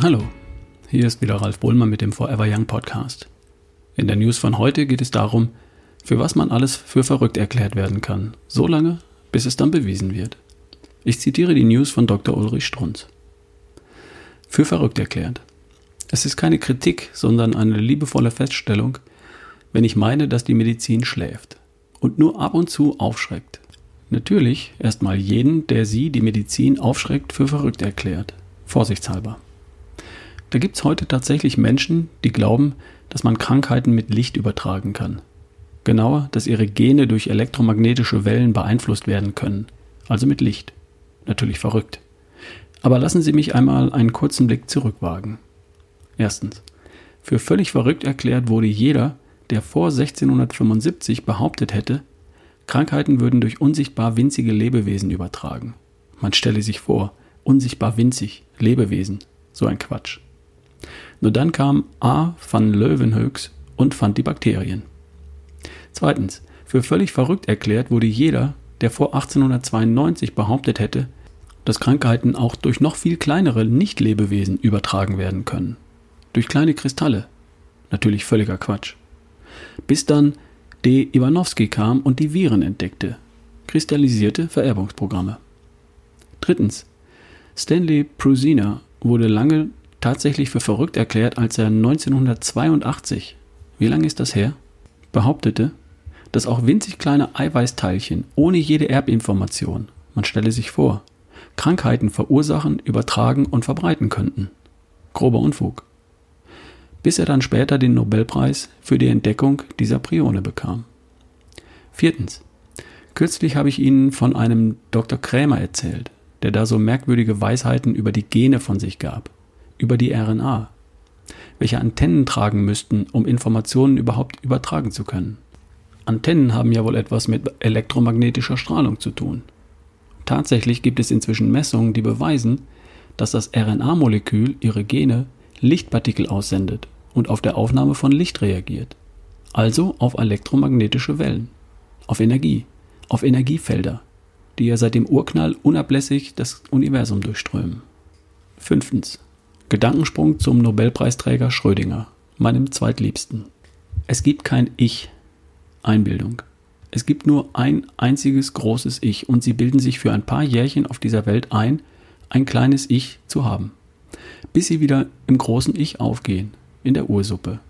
Hallo, hier ist wieder Ralf Bohlmann mit dem Forever Young Podcast. In der News von heute geht es darum, für was man alles für verrückt erklärt werden kann, so lange, bis es dann bewiesen wird. Ich zitiere die News von Dr. Ulrich Strunz. Für verrückt erklärt. Es ist keine Kritik, sondern eine liebevolle Feststellung, wenn ich meine, dass die Medizin schläft und nur ab und zu aufschreckt. Natürlich erstmal jeden, der sie, die Medizin, aufschreckt, für verrückt erklärt. Vorsichtshalber. Da gibt es heute tatsächlich Menschen, die glauben, dass man Krankheiten mit Licht übertragen kann. Genauer, dass ihre Gene durch elektromagnetische Wellen beeinflusst werden können, also mit Licht. Natürlich verrückt. Aber lassen Sie mich einmal einen kurzen Blick zurückwagen. Erstens. Für völlig verrückt erklärt wurde jeder, der vor 1675 behauptet hätte, Krankheiten würden durch unsichtbar winzige Lebewesen übertragen. Man stelle sich vor, unsichtbar winzig, Lebewesen, so ein Quatsch. Nur dann kam A. van Leeuwenhoeks und fand die Bakterien. Zweitens, für völlig verrückt erklärt wurde jeder, der vor 1892 behauptet hätte, dass Krankheiten auch durch noch viel kleinere Nichtlebewesen übertragen werden können. Durch kleine Kristalle. Natürlich völliger Quatsch. Bis dann D. Iwanowski kam und die Viren entdeckte. Kristallisierte Vererbungsprogramme. Drittens. Stanley Prusiner wurde lange tatsächlich für verrückt erklärt, als er 1982, wie lange ist das her, behauptete, dass auch winzig kleine Eiweißteilchen ohne jede Erbinformation, man stelle sich vor, Krankheiten verursachen, übertragen und verbreiten könnten. Grober Unfug bis er dann später den Nobelpreis für die Entdeckung dieser Prione bekam. Viertens. Kürzlich habe ich Ihnen von einem Dr. Krämer erzählt, der da so merkwürdige Weisheiten über die Gene von sich gab, über die RNA, welche Antennen tragen müssten, um Informationen überhaupt übertragen zu können. Antennen haben ja wohl etwas mit elektromagnetischer Strahlung zu tun. Tatsächlich gibt es inzwischen Messungen, die beweisen, dass das RNA-Molekül ihre Gene Lichtpartikel aussendet und auf der Aufnahme von Licht reagiert. Also auf elektromagnetische Wellen, auf Energie, auf Energiefelder, die ja seit dem Urknall unablässig das Universum durchströmen. Fünftens. Gedankensprung zum Nobelpreisträger Schrödinger, meinem zweitliebsten. Es gibt kein Ich, Einbildung. Es gibt nur ein einziges großes Ich und sie bilden sich für ein paar Jährchen auf dieser Welt ein, ein kleines Ich zu haben bis sie wieder im großen Ich aufgehen, in der Ursuppe,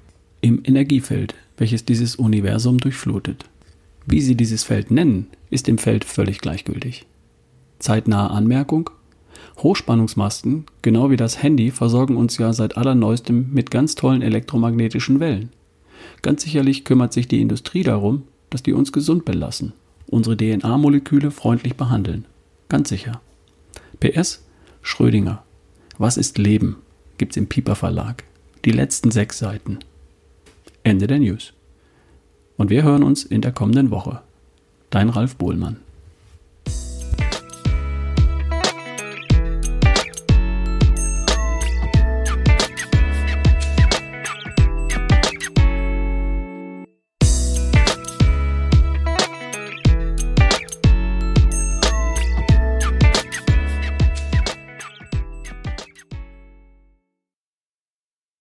im Energiefeld, welches dieses Universum durchflutet. Wie sie dieses Feld nennen, ist dem Feld völlig gleichgültig. Zeitnahe Anmerkung. Hochspannungsmasten, genau wie das Handy, versorgen uns ja seit allerneuestem mit ganz tollen elektromagnetischen Wellen. Ganz sicherlich kümmert sich die Industrie darum, dass die uns gesund belassen, unsere DNA-Moleküle freundlich behandeln. Ganz sicher. PS Schrödinger. Was ist Leben? Gibt's im Pieper Verlag. Die letzten sechs Seiten. Ende der News. Und wir hören uns in der kommenden Woche. Dein Ralf Bohlmann.